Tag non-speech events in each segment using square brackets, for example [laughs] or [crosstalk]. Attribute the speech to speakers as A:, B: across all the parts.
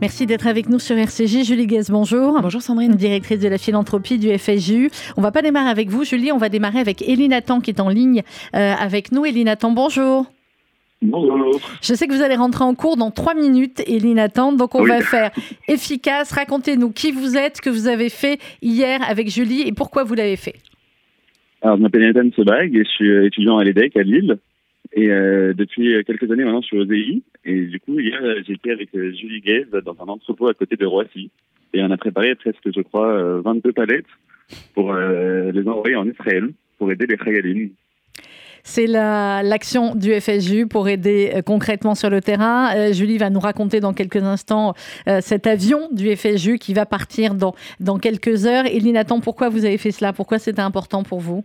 A: Merci d'être avec nous sur RCJ. Julie Guez, bonjour.
B: Bonjour Sandrine.
A: Directrice de la philanthropie du FSJU. On va pas démarrer avec vous, Julie, on va démarrer avec Elie Nathan qui est en ligne euh, avec nous. Elie Nathan, bonjour.
C: Bonjour.
A: Je sais que vous allez rentrer en cours dans trois minutes, Elie Nathan, donc on
C: Oui.
A: va faire efficace. Racontez-nous qui vous êtes, ce que vous avez fait hier avec Julie et pourquoi vous l'avez fait.
C: Alors, je m'appelle Nathan Sebag et je suis étudiant à l'EDEC à Lille. Et euh, depuis quelques années maintenant, je suis au DI. Et du coup, hier, euh, j'étais avec euh, Julie Gaze dans un entrepôt à côté de Roissy. Et on a préparé presque, je crois, euh, 22 palettes pour euh, les envoyer en Israël pour aider les Khayalines.
A: C'est la- l'action du FSJU pour aider euh, concrètement sur le terrain. Euh, Julie va nous raconter dans quelques instants euh, cet avion du FSJU qui va partir dans, dans quelques heures. Elie Nathan, pourquoi vous avez fait cela? Pourquoi c'était important pour vous?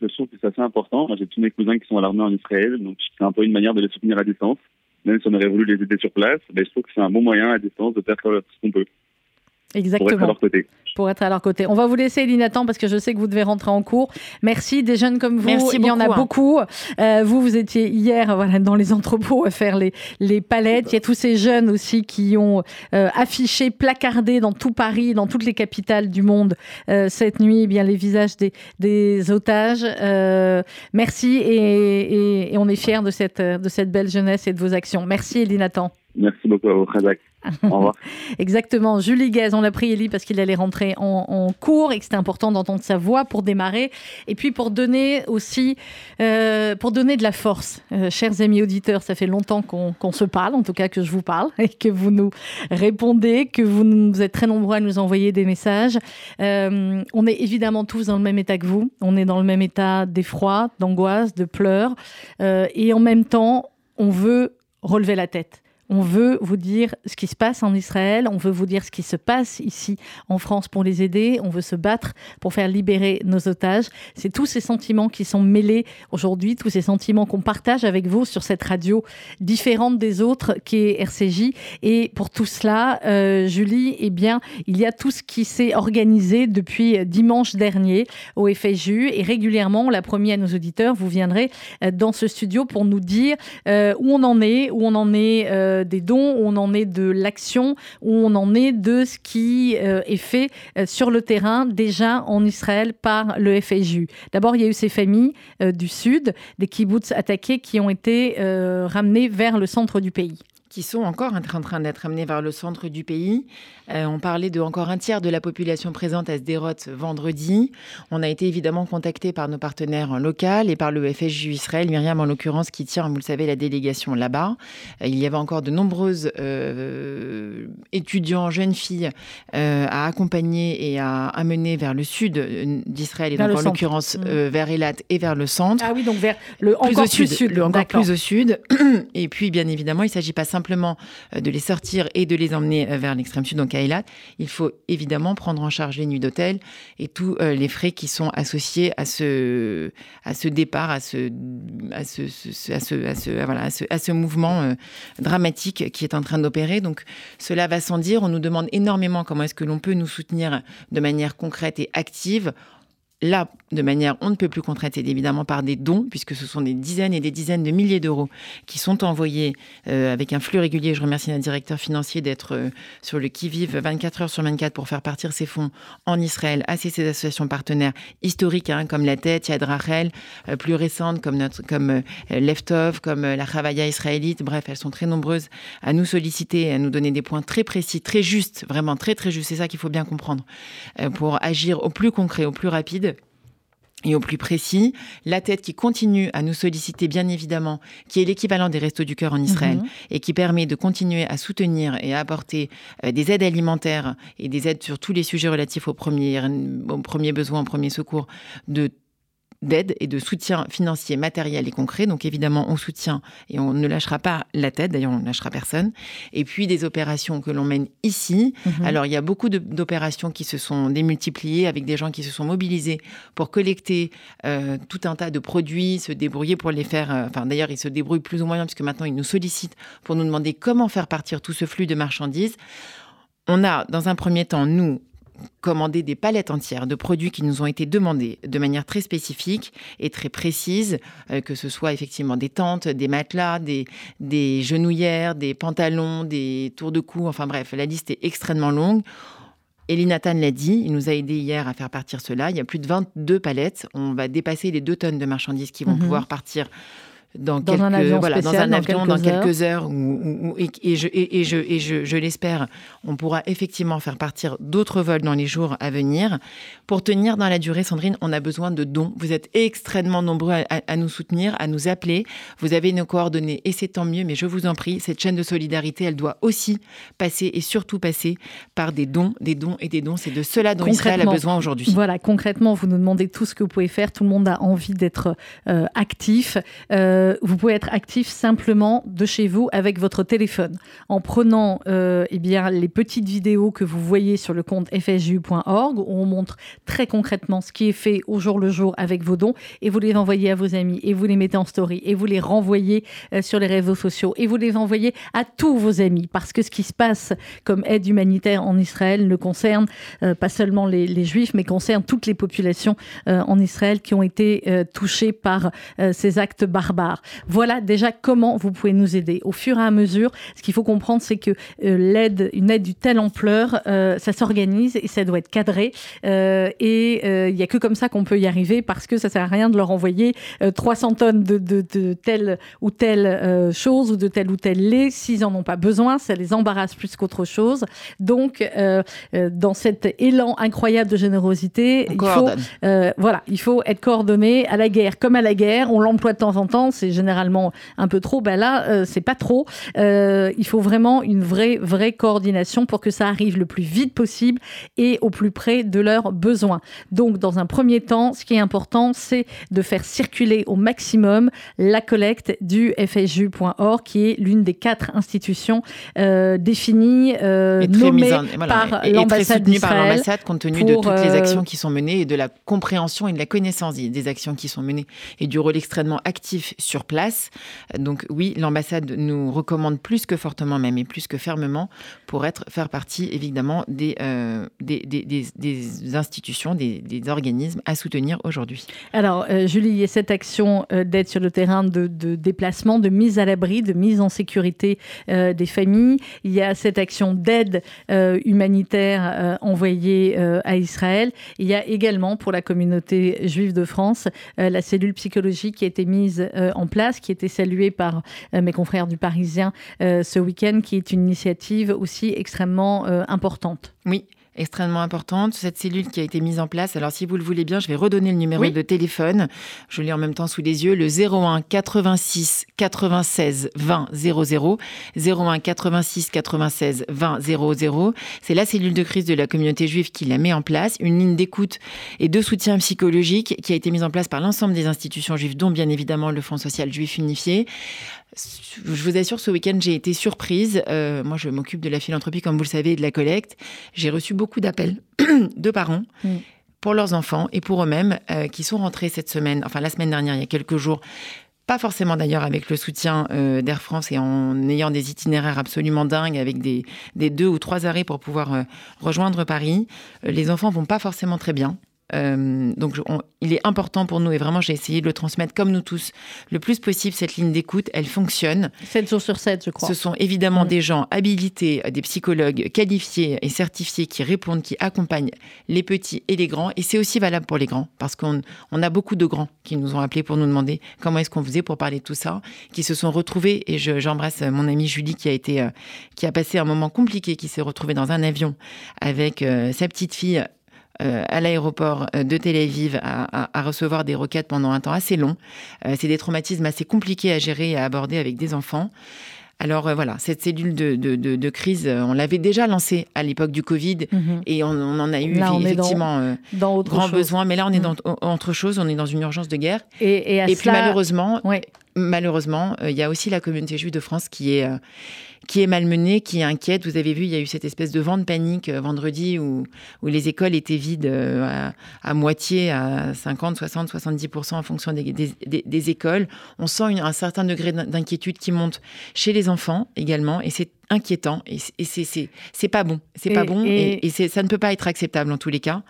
C: Je trouve que c'est assez important. J'ai tous mes cousins qui sont à l'armée en Israël, donc c'est un peu une manière de les soutenir à distance. Même si on aurait voulu les aider sur place, ben, je trouve que c'est un bon moyen à distance de faire ce qu'on peut pour être à
A: Exactement.
C: leur côté.
A: pour être à leur côté. On va vous laisser, Elie Nathan, parce que je sais que vous devez rentrer en cours. Merci, des jeunes comme vous.
B: Merci
A: Il y en a
B: beaucoup, hein.
A: beaucoup. Euh, vous, vous étiez hier voilà, dans les entrepôts à faire les, les palettes. Il y a tous ces jeunes aussi qui ont euh, affiché, placardé dans tout Paris, dans toutes les capitales du monde euh, cette nuit, eh bien les visages des, des otages. Euh, merci et, et- et on est fiers de cette, de cette belle jeunesse et de vos actions. Merci, Elie Nathan.
C: Merci beaucoup à vous, Khazak. Revoir. [laughs]
A: Exactement. Julie Gaz, on l'a pris Elie parce qu'il allait rentrer en, cours et que c'était important d'entendre sa voix pour démarrer. Et puis pour donner aussi, euh, pour donner de la force. Euh, chers amis auditeurs, ça fait longtemps qu'on se parle, en tout cas que je vous parle [laughs] et que vous nous répondez, que vous, êtes très nombreux à nous envoyer des messages. Euh, on est évidemment tous dans le même état que vous. On est dans le même état d'effroi, d'angoisse, de pleurs. Et en même temps, on veut relever la tête. On veut vous dire ce qui se passe en Israël, on veut vous dire ce qui se passe ici en France pour les aider, on veut se battre pour faire libérer nos otages. C'est tous ces sentiments qui sont mêlés aujourd'hui, tous ces sentiments qu'on partage avec vous sur cette radio différente des autres qui est RCJ. Et pour tout cela, euh, Julie, eh bien, il y a tout ce qui s'est organisé depuis dimanche dernier au FSJU et régulièrement, on l'a promis à nos auditeurs, vous viendrez euh, dans ce studio pour nous dire euh, où on en est, où on en est euh, des dons, où on en est de l'action, où on en est de ce qui euh, est fait euh, sur le terrain déjà en Israël par le FSJU. D'abord, il y a eu ces familles euh, du sud, des kibbutz attaqués qui ont été euh, ramenées vers le centre du pays.
B: qui sont encore en train, en train d'être amenés vers le centre du pays. Euh, on parlait de encore un tiers de la population présente à Sderot vendredi. On a été évidemment contacté par nos partenaires locaux et par le FSJU Israël, Myriam en l'occurrence, qui tient, vous le savez, la délégation là-bas. Euh, il y avait encore de nombreuses euh, étudiants, jeunes filles euh, à accompagner et à amener vers le sud d'Israël et
A: Vers
B: donc en l'occurrence euh, vers Elat et vers le centre
A: Ah oui, donc vers le
B: plus
A: encore
B: au sud,
A: sud.
B: le encore plus au sud. [clears throat] Et puis, bien évidemment, il ne s'agit pas simplement de les sortir et de les emmener vers l'extrême sud, donc Il faut évidemment prendre en charge les nuits d'hôtel et tous euh, les frais qui sont associés à ce, départ, à ce, mouvement dramatique qui est en train d'opérer. Donc, cela va sans dire. On nous demande énormément comment est-ce que l'on peut nous soutenir de manière concrète et active. Là, de manière on ne peut plus concrète, c'est évidemment par des dons, puisque ce sont des dizaines et des dizaines de milliers d'euros qui sont envoyés euh, avec un flux régulier. Je remercie notre directeur financier d'être euh, sur le qui-vive 24 heures sur 24 pour faire partir ces fonds en Israël à ces, associations partenaires historiques, hein, comme la Tête, Yad Rachel, euh, plus récentes comme, notre, comme Leftov, comme la Chavaya israélite. Bref, elles sont très nombreuses à nous solliciter, à nous donner des points très précis, très justes, vraiment très très justes. C'est ça qu'il faut bien comprendre pour agir au plus concret, au plus rapide et au plus précis. La tête qui continue à nous solliciter, bien évidemment, qui est l'équivalent des Restos du Cœur en Israël
A: Mhm.
B: et qui permet de continuer à soutenir et à apporter euh, des aides alimentaires et des aides sur tous les sujets relatifs aux premiers, aux premiers besoins, aux premiers secours de d'aide et de soutien financier, matériel et concret. Donc évidemment, on soutient et on ne lâchera pas la tête, d'ailleurs on ne lâchera personne. Et puis des opérations que l'on mène ici.
A: Mhm.
B: Alors il y a beaucoup d'opérations qui se sont démultipliées avec des gens qui se sont mobilisés pour collecter euh, tout un tas de produits, se débrouiller pour les faire. euh, Enfin d'ailleurs, ils se débrouillent plus ou moins puisque maintenant ils nous sollicitent pour nous demander comment faire partir tout ce flux de marchandises. On a, dans un premier temps, nous, commandé des palettes entières de produits qui nous ont été demandés de manière très spécifique et très précise, euh, que ce soit effectivement des tentes, des matelas, des, des genouillères, des pantalons, des tours de cou, enfin bref, la liste est extrêmement longue. Elie Nathan l'a dit, il nous a aidé hier à faire partir cela. Il y a plus de 22 palettes. On va dépasser les 2 tonnes de marchandises qui vont
A: Mhm.
B: pouvoir partir dans,
A: Dans
B: quelques,
A: un avion
B: voilà, dans
A: spécial,
B: un
A: dans
B: avion dans
A: quelques
B: quelques heures. où- où- et, et je, et, et je, et je, je l'espère, on pourra effectivement faire partir d'autres vols dans les jours à venir. Pour tenir dans la durée, Sandrine, on a besoin de dons. Vous êtes extrêmement nombreux à, à- à nous soutenir, à nous appeler. Vous avez nos coordonnées et c'est tant mieux, mais je vous en prie, cette chaîne de solidarité, elle doit aussi passer et surtout passer par des dons, des dons et des dons. C'est de cela dont Israël a besoin aujourd'hui.
A: Voilà, concrètement, vous nous demandez tout ce que vous pouvez faire. Tout le monde a envie d'être euh, actif. Euh, vous pouvez être actif simplement de chez vous avec votre téléphone, en prenant euh, eh bien, les petites vidéos que vous voyez sur le compte fsju.org, où on montre très concrètement ce qui est fait au jour le jour avec vos dons, et vous les envoyez à vos amis, et vous les mettez en story, et vous les renvoyez euh, sur les réseaux sociaux, et vous les envoyez à tous vos amis, parce que ce qui se passe comme aide humanitaire en Israël ne concerne euh, pas seulement les, juifs, mais concerne toutes les populations euh, en Israël qui ont été euh, touchées par euh, ces actes barbares. Voilà déjà comment vous pouvez nous aider. Au fur et à mesure, ce qu'il faut comprendre, c'est que euh, l'aide, une aide d'une telle ampleur, euh, ça s'organise et ça doit être cadré. Euh, et il n'y a que comme ça qu'on peut y arriver parce que ça sert à rien de leur envoyer euh, 300 tonnes de, de, de telle ou telle chose ou de tel ou tel lait. S'ils n'en ont pas besoin, ça les embarrasse plus qu'autre chose. Donc, dans cet élan incroyable de générosité, il faut voilà, il faut être coordonné à la guerre comme à la guerre. On l'emploie de temps en temps, c'est généralement un peu trop. Ben là, euh, c'est pas trop. Euh, il faut vraiment une vraie, vraie coordination pour que ça arrive le plus vite possible et au plus près de leurs besoins. Donc, dans un premier temps, ce qui est important, c'est de faire circuler au maximum la collecte du FSJU.org, qui est l'une des quatre institutions euh, définies, euh, nommées
B: en- voilà,
A: par l'ambassade d'Israël
B: compte tenu de
A: pour,
B: toutes les actions qui sont menées et de la compréhension et de la connaissance des des actions qui sont menées et du rôle extrêmement actif sur place. Donc oui, l'ambassade nous recommande plus que fortement même et plus que fermement pour être faire partie évidemment des euh, des, des, des- des institutions, des, des organismes à soutenir aujourd'hui.
A: Alors, euh, Julie, il y a cette action euh, d'aide sur le terrain de, de déplacement, de mise à l'abri, de mise en sécurité euh, des familles. Il y a cette action d'aide euh, humanitaire euh, envoyée à Israël. Il y a également pour la communauté juive de France la cellule psychologique qui a été mise euh, en place, qui été saluée par euh, mes confrères du Parisien euh, ce week-end, qui est une initiative aussi extrêmement euh, importante.
B: Oui, extrêmement importante. Cette cellule qui a été mise en place. Alors, si vous le voulez bien, je vais redonner le numéro
A: Oui.
B: de téléphone. Je l'ai en même temps sous les yeux. Le 01 86 96 20 00. 01 86 96 20 00. C'est la cellule de crise de la communauté juive qui la met en place. Une ligne d'écoute et de soutien psychologique qui a été mise en place par l'ensemble des institutions juives, dont bien évidemment le Fonds social juif unifié. Je vous assure, ce week-end, j'ai été surprise. Euh, moi, je m'occupe de la philanthropie, comme vous le savez, et de la collecte. J'ai reçu beaucoup d'appels [clears throat] de parents
A: Mm.
B: pour leurs enfants et pour eux-mêmes euh, qui sont rentrés cette semaine, enfin la semaine dernière, il y a quelques jours. Pas forcément d'ailleurs avec le soutien euh, d'Air France et en ayant des itinéraires absolument dingues avec des, des deux ou trois arrêts pour pouvoir rejoindre Paris. Les enfants vont pas forcément très bien. Euh, donc, on- il est important pour nous, et vraiment, j'ai essayé de le transmettre comme nous tous, le plus possible. Cette ligne d'écoute, elle fonctionne.
A: 7 jours sur 7, je crois.
B: Ce sont évidemment
A: Mm.
B: des gens habilités, des psychologues qualifiés et certifiés qui répondent, qui accompagnent les petits et les grands. Et c'est aussi valable pour les grands, parce qu'on on a beaucoup de grands qui nous ont appelés pour nous demander comment est-ce qu'on faisait pour parler de tout ça, qui se sont retrouvés. Et je- j'embrasse mon amie Julie qui a été, euh, qui a passé un moment compliqué, qui s'est retrouvée dans un avion avec euh, sa petite fille. Euh, à l'aéroport euh, de Tel Aviv à, à- à recevoir des requêtes pendant un temps assez long. Euh, c'est des traumatismes assez compliqués à gérer et à aborder avec des enfants. Alors euh, voilà, cette cellule de, de- de- de crise, euh, on l'avait déjà lancée à l'époque du Covid
A: Mhm.
B: et on, on en a eu
A: Là, dans
B: effectivement euh,
A: Dans autre
B: grand
A: chose.
B: besoin. Mais là, on est
A: Mm.
B: dans autre chose, on est dans une urgence de guerre.
A: Et, et à
B: Et puis malheureusement,
A: Ouais.
B: malheureusement, il y a aussi la communauté juive de France qui est, qui est malmenée, qui inquiète. Vous avez vu, il y a eu cette espèce de vent de panique euh, vendredi où, où les écoles étaient vides euh, à, moitié, à 50, 60, 70% en fonction des, des- écoles. On sent un certain degré d'in- d'inquiétude qui monte chez les enfants également. Et c'est inquiétant et c'est pas bon. C'est pas bon et, et ça ne peut pas être acceptable en tous les cas.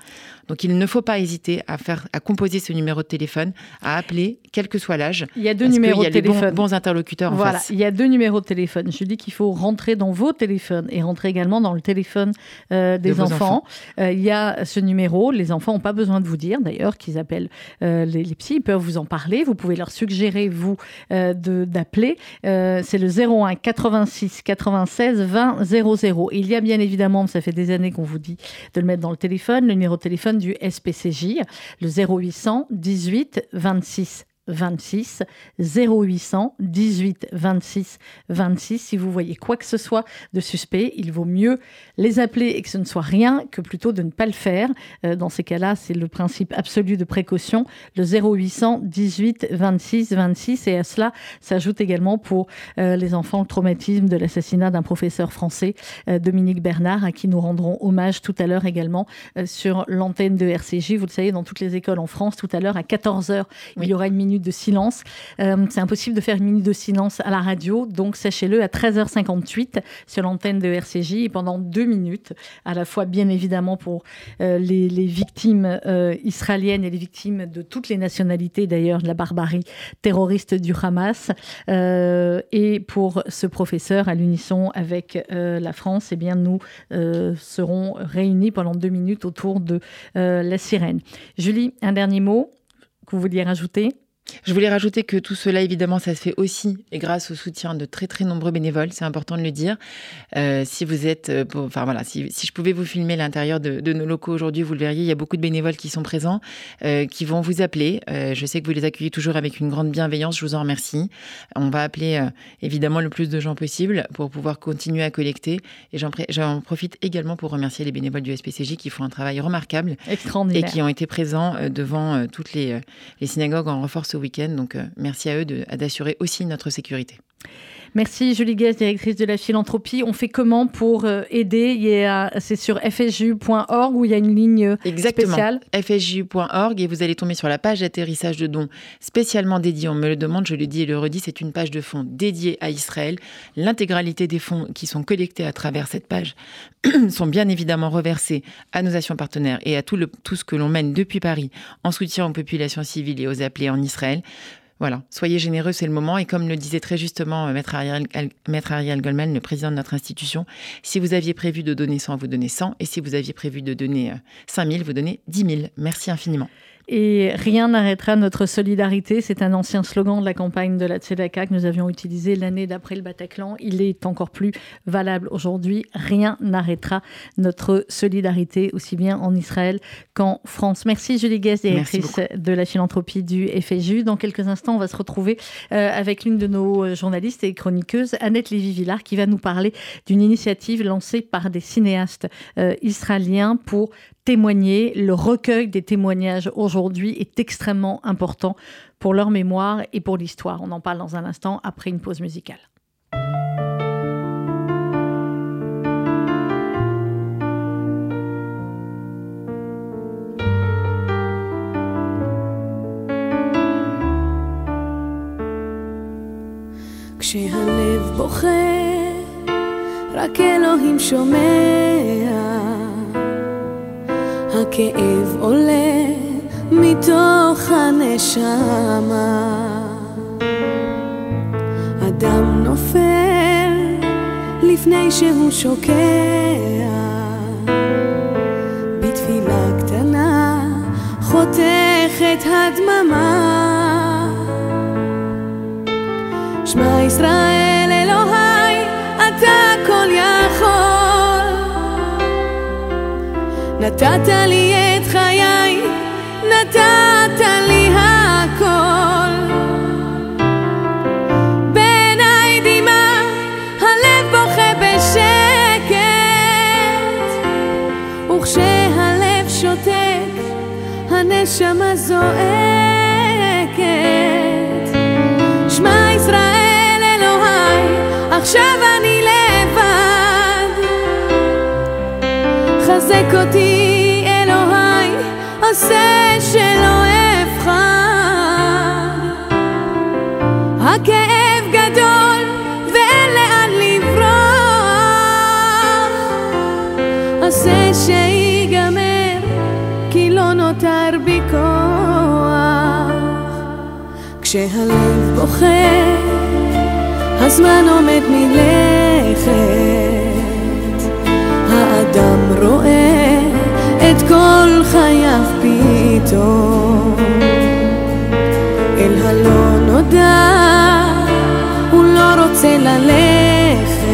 B: Donc il ne faut pas hésiter à faire, à composer ce numéro de téléphone, à appeler, quel que soit l'âge.
A: Il y a deux numéros de téléphone.
B: Il y a bons, interlocuteurs en
A: voilà, il y a deux numéros de téléphone. Je dis qu'il faut rentrer dans vos téléphones et rentrer également dans le téléphone euh, des enfants. Euh, il y a ce numéro. Les enfants n'ont pas besoin de vous dire d'ailleurs qu'ils appellent euh, les, les, psys. Ils peuvent vous en parler. Vous pouvez leur suggérer vous d'appeler. C'est le 01 86 96 20 00. il y a bien évidemment, ça fait des années qu'on vous dit de le mettre dans le téléphone, le numéro de téléphone du SPCJ, le 0800 18 26 26 0800 18 26 26. Si vous voyez quoi que ce soit de suspect, il vaut mieux les appeler et que ce ne soit rien que plutôt de ne pas le faire. Euh, dans ces cas-là, c'est le principe absolu de précaution. Le 0800 18 26 26. Et à cela s'ajoute également pour euh, les enfants le traumatisme de l'assassinat d'un professeur français, euh, Dominique Bernard, à qui nous rendrons hommage tout à l'heure également sur l'antenne de RCJ. Vous le savez, dans toutes les écoles en France, tout à l'heure à 14h, il y aura une minute de silence. Euh, c'est impossible de faire une minute de silence à la radio, donc sachez-le à 13h58 sur l'antenne de RCJ et pendant deux minutes, à la fois bien évidemment pour euh, les, victimes euh, israéliennes et les victimes de toutes les nationalités d'ailleurs de la barbarie terroriste du Hamas et pour ce professeur à l'unisson avec la France, eh bien nous serons réunis pendant deux minutes autour de la sirène. Julie, un dernier mot que vous vouliez rajouter?
B: Je voulais rajouter que tout cela, évidemment, ça se fait aussi et grâce au soutien de très très nombreux bénévoles, c'est important de le dire. Euh, si vous êtes, euh, enfin voilà, si, je pouvais vous filmer l'intérieur de, nos locaux aujourd'hui, vous le verriez, il y a beaucoup de bénévoles qui sont présents, euh, qui vont vous appeler. je sais que vous les accueillez toujours avec une grande bienveillance, je vous en remercie. On va appeler évidemment le plus de gens possible pour pouvoir continuer à collecter. Et j'en profite également pour remercier les bénévoles du SPCJ qui font un travail remarquable et qui ont été présents devant toutes les, les synagogues en week-end. Donc, euh, merci à eux d'assurer aussi notre sécurité.
A: Merci Julie Guest, directrice de la philanthropie. On fait comment pour euh, aider? C'est sur fsju.org où il y a une ligne euh,
B: Exactement.
A: spéciale?
B: Fsju.org et vous allez tomber sur la page d'atterrissage de dons spécialement dédiée. On me le demande, je le dis et le redis, c'est une page de fonds dédiée à Israël. L'intégralité des fonds qui sont collectés à travers cette page [clears throat] sont bien évidemment reversés à nos actions partenaires et à tout, le, tout ce que l'on mène depuis Paris en soutien aux populations civiles et aux appelés en Israël. Voilà, soyez généreux, c'est le moment. Et comme le disait très justement euh, Maître Ariel, Maître Ariel Goldman, le président de notre institution, si vous aviez prévu de donner 100, vous donnez 100. Et si vous aviez prévu de donner 5000, euh, vous donnez 10 000. Merci infiniment.
A: Et rien n'arrêtera notre solidarité. C'est un ancien slogan de la campagne de la Tzedaka que nous avions utilisé l'année d'après le Bataclan. Il est encore plus valable aujourd'hui. Rien n'arrêtera notre solidarité, aussi bien en Israël qu'en France. Merci Julie Guest, directrice de la philanthropie du FSU. Dans quelques instants, on va se retrouver euh, avec l'une de nos journalistes et chroniqueuses, Annette Lévy-Villard, qui va nous parler d'une initiative lancée par des cinéastes euh, israéliens pour témoigner. Le recueil des témoignages aujourd'hui est extrêmement important pour leur mémoire et pour l'histoire. On en parle dans un instant après une pause musicale. הכאב עולה מתוך הנשמה. אדם נופל לפני שהוא שוקע, בתפילה קטנה חותכת הדממה. שמע ישראל נתת לי את חיי, נתת לי הכל. בעיניי דמעה, הלב בוכה בשקט, וכשהלב שותק, הנשמה זועקת. חזק אותי אלוהי, עושה שלא אבחר. הכאב גדול ואין לאן לברוח,
D: עושה שיגמר כי לא נותר בי כוח. כשהלב בוחר הזמן עומד מלכת האדם רואה את כל חייו פתאום. אל הלא נודע, הוא לא רוצה ללכת.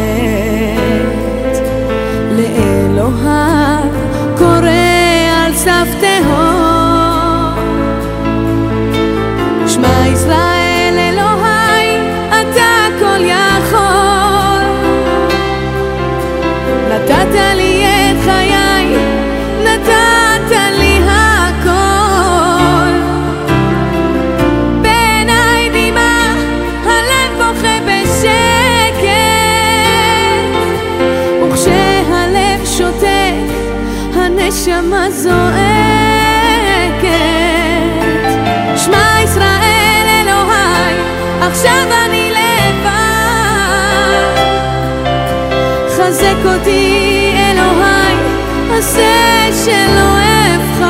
D: לאלוהיו קורא על סף תהום. עכשיו אני לבד. חזק אותי אלוהי, עשה שלא אבחר.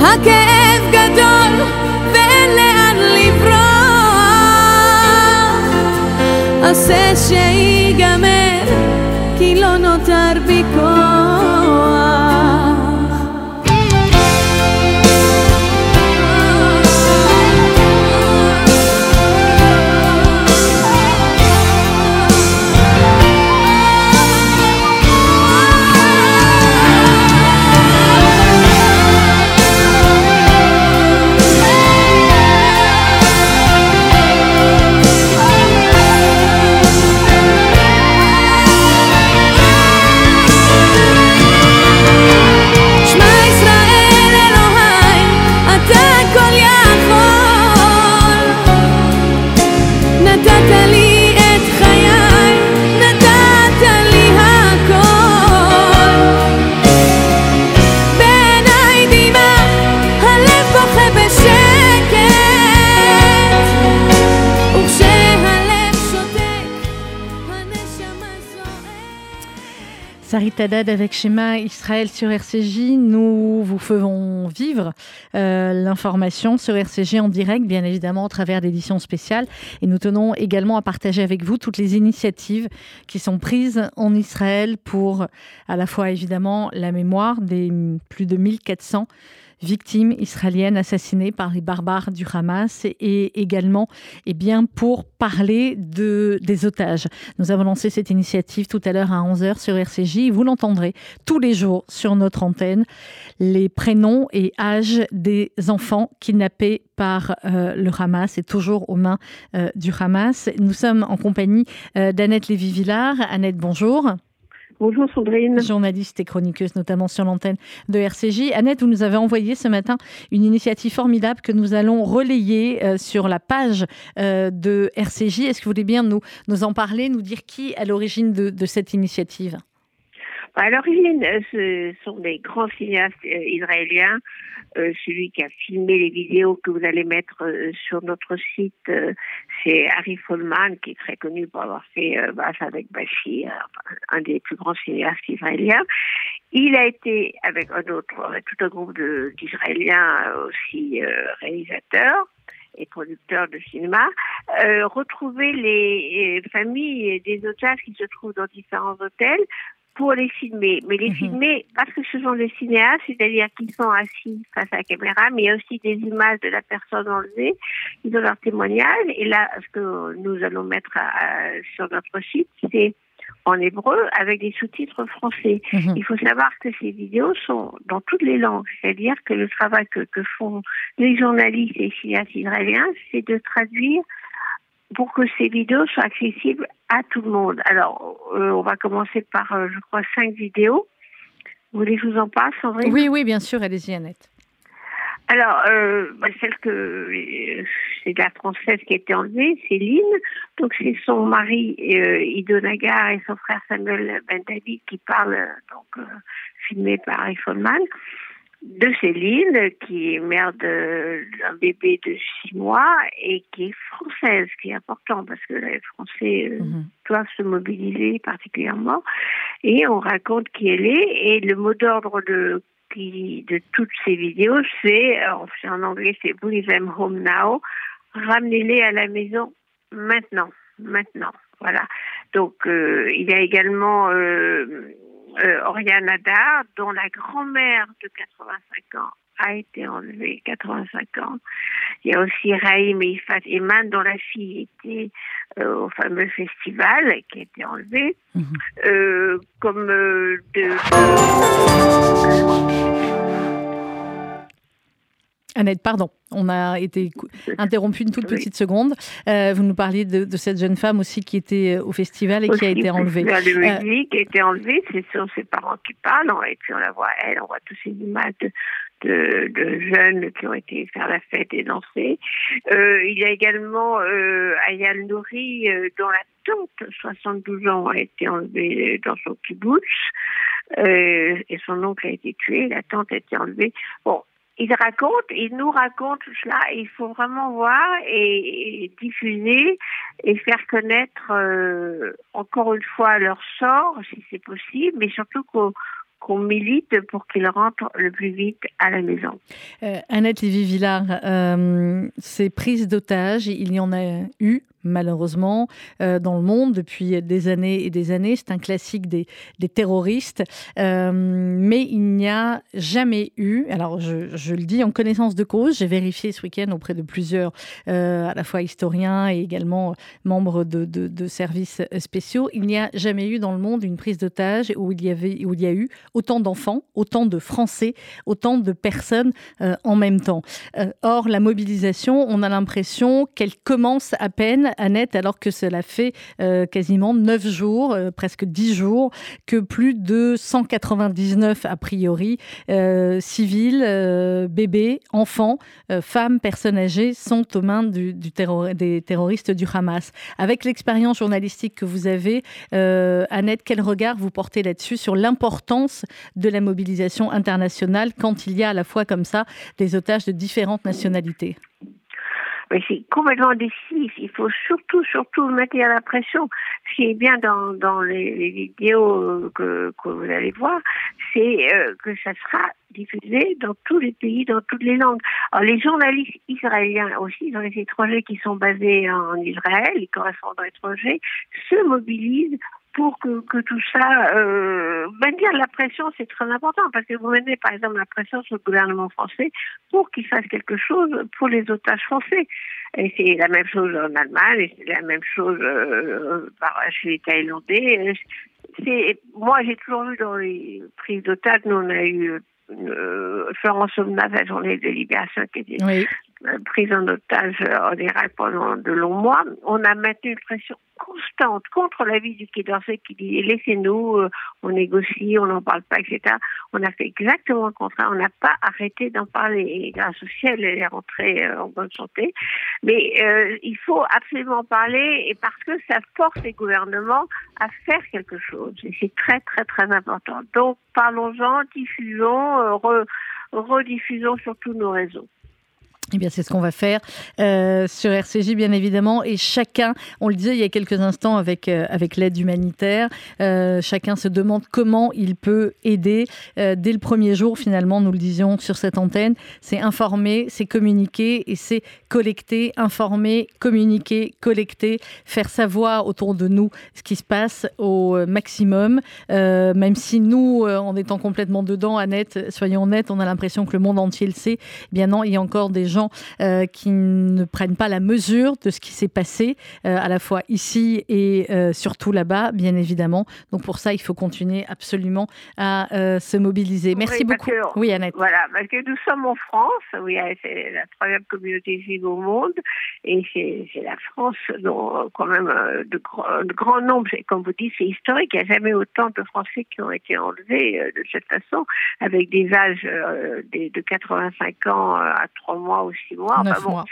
D: הכאב גדול ואין לאן לברוח. עשה שיגמר,
A: Sarit Haddad avec Schéma Israël sur RCJ. Nous vous faisons vivre euh, l'information sur RCJ en direct, bien évidemment, au travers d'éditions spéciales. Et nous tenons également à partager avec vous toutes les initiatives qui sont prises en Israël pour à la fois, évidemment, la mémoire des plus de 1400 victimes israéliennes assassinées par les barbares du Hamas et également eh bien, pour parler de, des otages. Nous avons lancé cette initiative tout à l'heure à 11h sur RCJ. Vous l'entendrez tous les jours sur notre antenne. Les prénoms et âges des enfants kidnappés par euh, le Hamas et toujours aux mains euh, du Hamas. Nous sommes en compagnie euh, d'Annette Lévy-Villard. Annette, bonjour.
E: Bonjour Sandrine.
A: Journaliste et chroniqueuse, notamment sur l'antenne de RCJ. Annette, vous nous avez envoyé ce matin une initiative formidable que nous allons relayer euh, sur la page euh, de RCJ. Est-ce que vous voulez bien nous, nous en parler, nous dire qui est à l'origine de, de cette initiative?
E: À l'origine, euh, ce sont des grands cinéastes israéliens. Euh, celui qui a filmé les vidéos que vous allez mettre euh, sur notre site, euh, c'est Harry Folman, qui est très connu pour avoir fait euh, Bass avec Bashir, un des plus grands cinéastes israéliens. Il a été, avec un autre, avec tout un groupe d'Israéliens euh, aussi euh, réalisateurs et producteurs de cinéma, euh, retrouver les euh, familles des otages qui se trouvent dans différents hôtels pour les filmer. Mais les
A: Mhm.
E: filmer parce que ce sont des cinéastes, c'est-à-dire qu'ils sont assis face à la caméra, mais il y a aussi des images de la personne enlevée, ils ont leur témoignage. Et là, ce que nous allons mettre à- à- sur notre site, c'est en hébreu avec des sous-titres français.
A: Mhm.
E: Il faut savoir que ces vidéos sont dans toutes les langues, c'est-à-dire que le travail que, que font les journalistes et les cinéastes israéliens, c'est de traduire pour que ces vidéos soient accessibles à tout le monde. Alors, euh, on va commencer par, euh, je crois, cinq vidéos. Vous voulez que je vous en parle, Sandrine
A: Oui, oui, bien sûr, allez-y, Annette.
E: Alors, euh, bah, celle que c'est la française qui a été enlevée, Céline. Donc, c'est son mari Ido Nagar et son frère Samuel Ben David qui parlent, donc filmé par Folman, de Céline, qui est mère d'un bébé de six mois et qui est française, ce qui est important parce que les Français euh,
A: Mhm.
E: doivent se mobiliser particulièrement. Et on raconte qui elle est et le mot d'ordre de qui, de toutes ces vidéos, c'est, en anglais, c'est Bring them home now. Ramenez-les à la maison maintenant, maintenant. Voilà. Donc, euh, il y a également euh, euh, Oriane Adar, dont la grand-mère de 85 ans a été enlevée, 85 ans. Il y a aussi Raïm et Ifat Eman, dont la fille était euh, au fameux festival, qui a été enlevée. Mhm. Euh, comme de...
A: Annette, pardon, on a été interrompu une toute petite seconde. Euh, vous nous parliez de, cette jeune femme aussi qui était au festival et qui a été enlevée.
E: La euh, musique a été enlevée, c'est ses parents qui parlent, et puis on la voit elle, on voit tous ces images de, jeunes qui ont été faire la fête et danser. Euh, il y a également euh, Ayal Nouri, dont la tante, 72 ans, a été enlevée dans son kibbutz. et son oncle a été tué, la tante a été enlevée. Bon, ils racontent, ils nous racontent tout cela. il faut vraiment voir et, diffuser et faire connaître euh, encore une fois leur sort, si c'est possible, mais surtout qu'on milite pour qu'ils rentrent le plus vite à la maison.
A: Euh, Annette Lévy-Villard, euh, ces prises d'otages, il y en a eu malheureusement, euh, dans le monde depuis des années et des années. C'est un classique des, terroristes. Euh, mais il n'y a jamais eu, alors je, le dis en connaissance de cause, j'ai vérifié ce week-end auprès de plusieurs, euh, à la fois historiens et également membres de, services spéciaux, il n'y a jamais eu dans le monde une prise d'otage où, où il y a eu autant d'enfants, autant de Français, autant de personnes en même temps. or, la mobilisation, on a l'impression qu'elle commence à peine Annette, alors que cela fait euh, quasiment 9 jours, euh, presque 10 jours, que plus de 199, a priori, euh, civils, bébés, enfants, femmes, personnes âgées sont aux mains des terroristes du Hamas. Avec l'expérience journalistique que vous avez, Annette, quel regard vous portez là-dessus sur l'importance de la mobilisation internationale quand il y a à la fois comme ça des otages de différentes nationalités?
E: Mais c'est complètement décisif. Il faut surtout, surtout maintenir la pression. Ce qui est bien dans, dans les, vidéos que, que, vous allez voir, c'est euh, que ça sera diffusé dans tous les pays, dans toutes les langues. Alors, les journalistes israéliens aussi, dans les étrangers qui sont basés en Israël, les correspondants étrangers, se mobilisent pour que, que tout ça, euh, maintenir la pression, c'est très important parce que vous menez par exemple la pression sur le gouvernement français pour qu'il fasse quelque chose pour les otages français. Et c'est la même chose en Allemagne, et c'est la même chose euh, chez les Thaïlandais. C'est, moi, j'ai toujours vu dans les prises d'otages, nous on a eu euh, Florence Omna, la journée de libération qui était oui. Prise en otage en Irak pendant de longs mois. On a maintenu une pression constante contre l'avis du Quai d'Orsay qui dit laissez-nous, euh, on négocie, on n'en parle pas, etc. On a fait exactement le contraire. On n'a pas arrêté d'en parler. Et grâce au ciel, elle est rentrée euh, en bonne santé. Mais euh, il faut absolument parler et parce que ça force les gouvernements à faire quelque chose. Et c'est très, très, très important. Donc, parlons-en, diffusons, rediffusons sur tous nos réseaux.
A: Eh bien, c'est ce qu'on va faire euh, sur RCJ, bien évidemment. Et chacun, on le disait il y a quelques instants avec, euh, avec l'aide humanitaire, euh, chacun se demande comment il peut aider. dès le premier jour, finalement, nous le disions sur cette antenne, c'est informer, c'est communiquer et c'est collecter, informer, communiquer, collecter, faire savoir autour de nous ce qui se passe au maximum. même si nous, en étant complètement dedans, Annette, soyons honnêtes, on a l'impression que le monde entier le sait. Bien non, il y a encore des gens euh, qui ne prennent pas la mesure de ce qui s'est passé, euh, à la fois ici et euh, surtout là-bas, bien évidemment. Donc pour ça, il faut continuer absolument à se mobiliser. Merci beaucoup.
E: oui, Annette. Voilà, parce que nous sommes en France, oui, c'est la troisième communauté juive au monde, et c'est la France dont quand même de, grand, de grand nombre, comme vous dites, c'est historique, il n'y a jamais autant de Français qui ont été enlevés de cette façon, avec des âges de 85 ans à 3 mois six mois.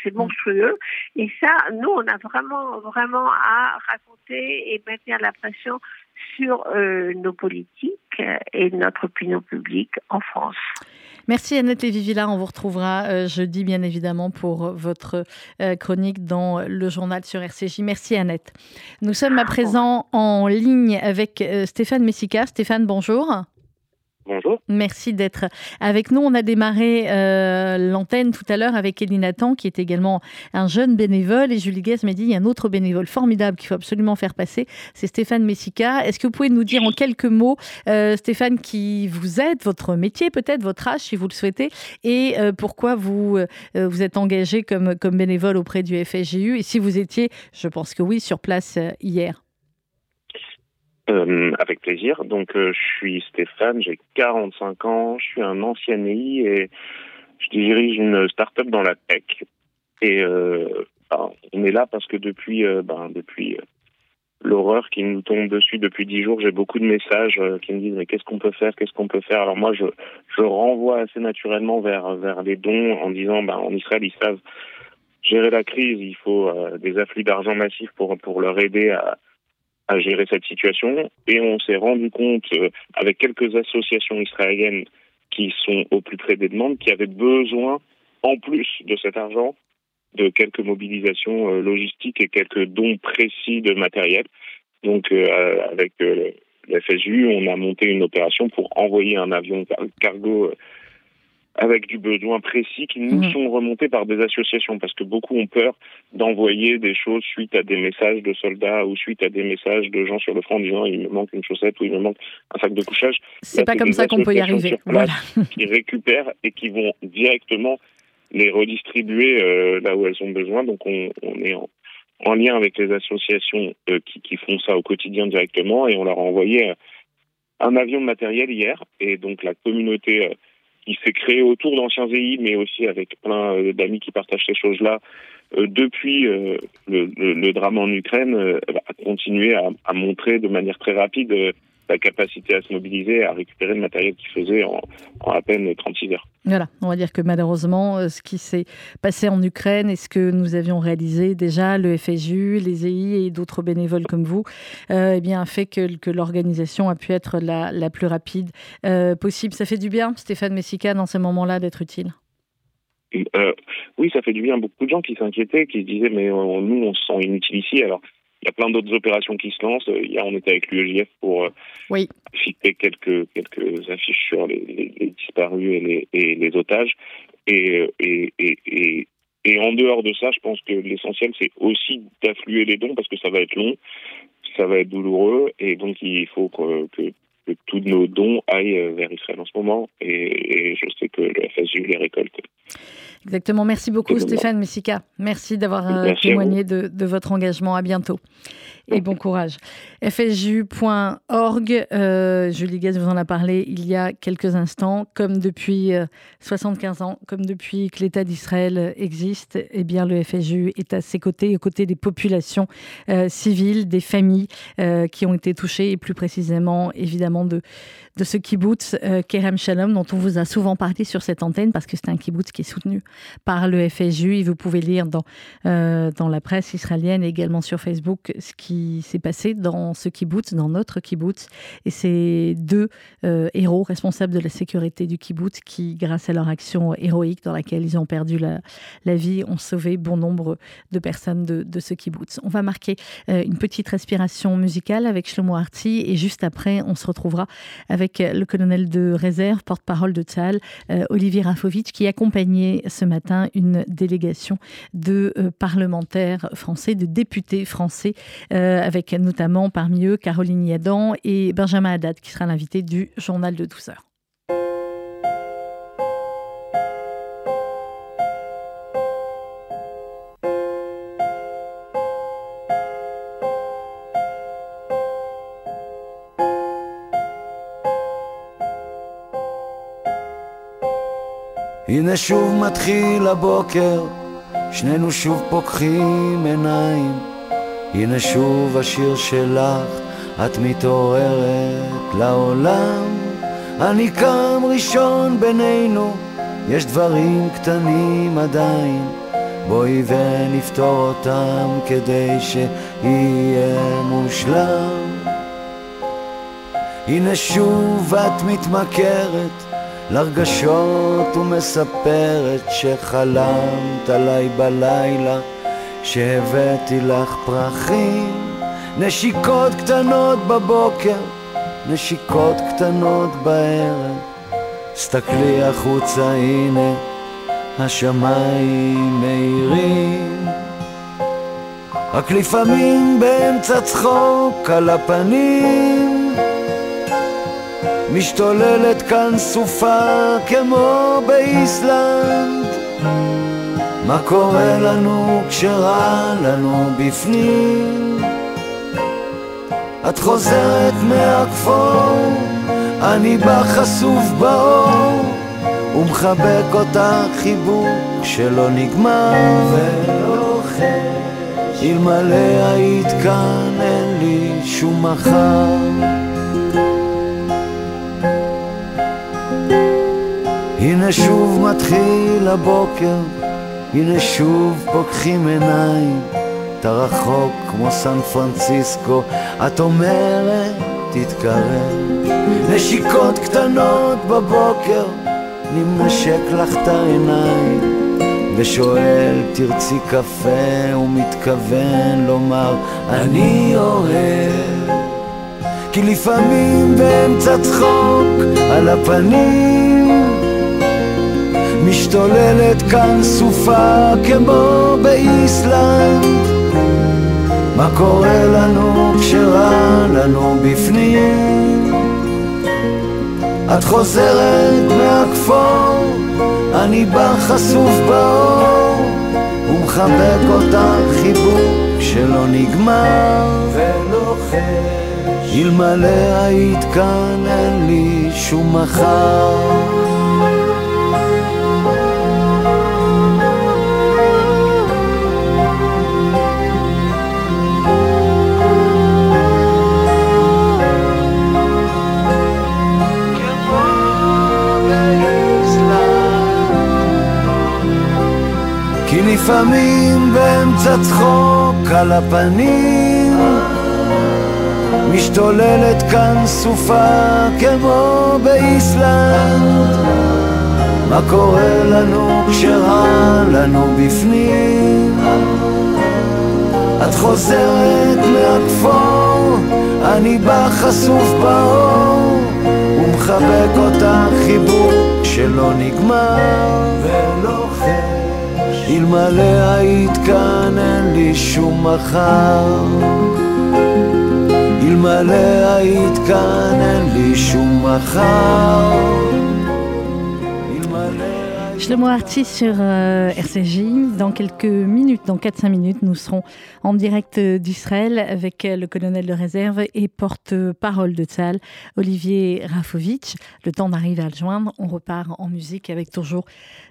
E: c'est monstrueux. Et ça, nous, on a vraiment, vraiment à raconter et maintenir la pression sur euh, nos politiques et notre opinion publique en France.
A: Merci Annette Lévy-Villard. On vous retrouvera euh, jeudi, bien évidemment, pour votre euh, chronique dans le journal sur RCJ. Merci Annette. Nous sommes à présent en ligne avec Stéphane Messica. Stéphane, bonjour.
F: Bonjour.
A: Merci d'être avec nous. On a démarré euh, l'antenne tout à l'heure avec Elie Nathan, qui est également un jeune bénévole. Et Julie Guez m'a dit il y a un autre bénévole formidable qu'il faut absolument faire passer. C'est Stéphane Messica. Est-ce que vous pouvez nous dire en quelques mots, euh, Stéphane, qui vous êtes, votre métier peut-être, votre âge si vous le souhaitez, et euh, pourquoi vous vous êtes engagé comme, comme bénévole auprès du FSJU Et si vous étiez, je pense que oui, sur place hier
F: euh, avec plaisir. Donc, euh, je suis Stéphane, j'ai 45 ans, je suis un ancien EI et je dirige une start-up dans la tech. Et euh, ben, on est là parce que depuis, ben, depuis l'horreur qui nous tombe dessus depuis dix jours, j'ai beaucoup de messages qui me disent mais qu'est-ce qu'on peut faire, qu'est-ce qu'on peut faire? Alors moi, je, je renvoie assez naturellement vers vers les dons en disant ben en Israël ils savent gérer la crise, il faut des afflux d'argent massifs pour pour leur aider à à gérer cette situation. Et on s'est rendu compte, euh, avec quelques associations israéliennes qui sont au plus près des demandes, qui avaient besoin, en plus de cet argent, de quelques mobilisations euh, logistiques et quelques dons précis de matériel. Donc, euh, avec la FSU, on a monté une opération pour envoyer un avion cargo avec du besoin précis qui nous mhm. sont remontés par des associations parce que beaucoup ont peur d'envoyer des choses suite à des messages de soldats ou suite à des messages de gens sur le front en disant il me manque une chaussette ou il me manque un sac de couchage.
A: C'est pas comme ça qu'on peut y arriver. Voilà. [laughs]
F: qui récupèrent et qui vont directement les redistribuer euh, là où elles ont besoin. Donc on, est en, lien avec les associations euh, qui, qui, font ça au quotidien directement et on leur a envoyé euh, un avion de matériel hier et donc la communauté il s'est créé autour d'Anciens EI, mais aussi avec plein euh, d'amis qui partagent ces choses-là. Euh, depuis euh, le, drame en Ukraine, a continué à, montrer de manière très rapide la capacité à se mobiliser, à récupérer le matériel qu'il faisait en, à peine 36 heures.
A: Voilà, on va dire que malheureusement, euh, ce qui s'est passé en Ukraine et ce que nous avions réalisé déjà, le FSU, les EI et d'autres bénévoles comme vous, euh, eh bien, a fait que, que l'organisation a pu être la, la plus rapide euh, possible. Ça fait du bien, Stéphane Messica, dans ces moments-là, d'être utile
F: oui, ça fait du bien. Beaucoup de gens qui s'inquiétaient, qui se disaient, mais nous, on se sent inutile ici. Alors, il y a plein d'autres opérations qui se lancent. Hier, on était avec l'UEJF pour euh,
A: oui.
F: quelques, quelques affiches sur les, disparus et les, et les otages. Et, et, et, et, en dehors de ça, je pense que l'essentiel, c'est aussi d'affluer les dons parce que ça va être long, ça va être douloureux. Et donc, il faut que, que, tous nos dons aillent vers Israël en ce moment. Et, je sais que le FSU les récolte.
A: Exactement. Merci beaucoup, Stéphane Messica. Merci d'avoir euh, témoigné de, de, votre engagement. À bientôt et bon courage. FSJU.org, euh, Julie Guez vous en a parlé il y a quelques instants. Comme depuis 75 euh, ans, comme depuis que l'État d'Israël existe, eh bien, le FSJU est à ses côtés, aux côtés des populations euh, civiles, des familles qui ont été touchées, et plus précisément, évidemment, de, de ce kibbutz Kerem Shalom, dont on vous a souvent parlé sur cette antenne, parce que c'est un kibbutz qui est soutenu par le FSJU. Et vous pouvez lire dans, dans la presse israélienne et également sur Facebook ce qui s'est passé dans ce kibbutz, dans notre kibbutz. Et ces deux euh, héros responsables de la sécurité du kibbutz qui, grâce à leur action héroïque dans laquelle ils ont perdu la, la vie, ont sauvé bon nombre de personnes de, de ce kibbutz. On va marquer euh, une petite respiration musicale avec Shlomo Arti et juste après, on se retrouvera avec le colonel de réserve, porte-parole de Tzal, euh, Olivier Rafovitch, qui accompagnait ce matin une délégation de parlementaires français, de députés français euh, avec notamment parmi eux Caroline Yadan et Benjamin Haddad, qui sera l'invité du journal de 12 heures.
G: הנה שוב מתחיל הבוקר, שנינו שוב פוקחים עיניים הנה שוב השיר שלך, את מתעוררת לעולם. אני קם ראשון בינינו, יש דברים קטנים עדיין. בואי ונפתור אותם כדי שיהיה מושלם. הנה שוב את מתמכרת לרגשות ומספרת שחלמת עליי בלילה שהבאתי לך פרחים, נשיקות קטנות בבוקר, נשיקות קטנות בערב, סתכלי החוצה, הנה השמיים מאירים. רק לפעמים באמצע צחוק על הפנים משתוללת כאן סופה כמו באיסלנד. מה קורה לנו כשרע לנו בפנים? את חוזרת מהכפור, אני בא חשוף באור ומחבק אותך חיבוק שלא נגמר. ולא חש אלמלא היית כאן אין לי שום מחר הנה שוב מתחיל הבוקר הנה שוב פוקחים עיניים, אתה רחוק כמו סן פרנסיסקו, את אומרת תתקרב. נשיקות קטנות בבוקר, אני מנשק לך את העיניים, ושואל תרצי קפה, ומתכוון לומר אני אוהב. כי לפעמים באמצע צחוק על הפנים משתוללת כאן סופה כמו באיסלנד. מה קורה לנו כשרע לנו בפנים? את חוזרת מהכפור, אני בא חשוף באור ומחבק אותך חיבוק שלא נגמר. ולוחש אלמלא היית כאן אין לי שום מחר לפעמים באמצע צחוק על הפנים. משתוללת כאן סופה כמו באיסלנד. מה קורה לנו כשרע לנו בפנים? את חוזרת מהכפור, אני בא חשוף באור ומחבק אותך חיבוק שלא נגמר ולוחם אלמלא היית כאן אין לי שום מחר אלמלא היית כאן אין לי שום מחר
A: Shlomo Arti sur euh, RCJ. Dans quelques minutes, dans 4-5 minutes, nous serons en direct d'Israël avec le colonel de réserve et porte-parole de Tzal, Olivier Rafovitch. Le temps d'arriver à le joindre. On repart en musique avec toujours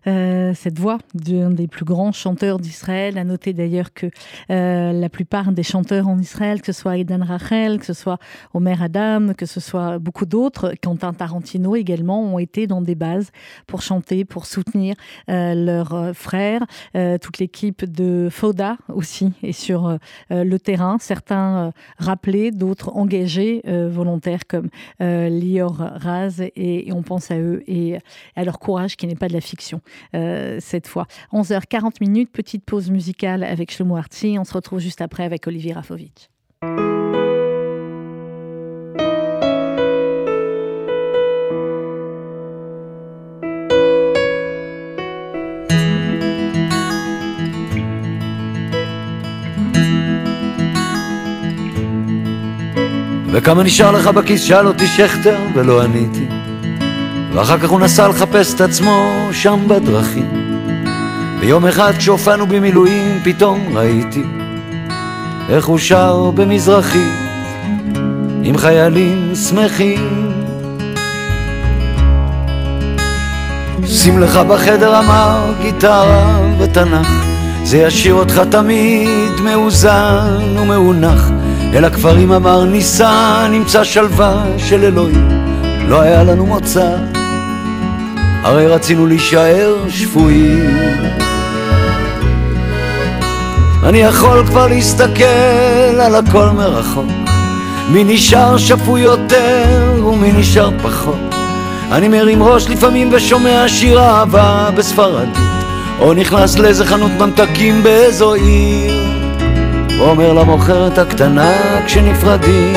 A: euh, cette voix d'un des plus grands chanteurs d'Israël. À noter d'ailleurs que euh, la plupart des chanteurs en Israël, que ce soit Aidan Rachel, que ce soit Omer Adam, que ce soit beaucoup d'autres, Quentin Tarantino également, ont été dans des bases pour chanter, pour soutenir euh, leurs frères. toute l'équipe de Foda aussi est sur le terrain. Certains rappelés, d'autres engagés volontaires comme Lior Raz et, on pense à eux et à leur courage qui n'est pas de la fiction. Euh, cette fois. 11h40 minutes, petite pause musicale avec Shlomo Artsi. On se retrouve juste après avec Olivier Rafovitch.
G: וכמה נשאר לך בכיס? שאל אותי שכטר ולא עניתי ואחר כך הוא נסע לחפש את עצמו שם בדרכים. ויום אחד כשהופענו במילואים פתאום ראיתי איך הוא שר במזרחי עם חיילים שמחים. שים לך בחדר אמר גיטרה ותנ"ך זה ישאיר אותך תמיד מאוזן ומאונח אל הכפרים אמר ניסה נמצא שלווה של אלוהים לא היה לנו מוצא הרי רצינו להישאר שפויים. אני יכול כבר להסתכל על הכל מרחוק, מי נשאר שפוי יותר ומי נשאר פחות. אני מרים ראש לפעמים ושומע שיר אהבה בספרדית, או נכנס לאיזה חנות ממתקים באיזו עיר, ואומר למוכרת הקטנה כשנפרדים,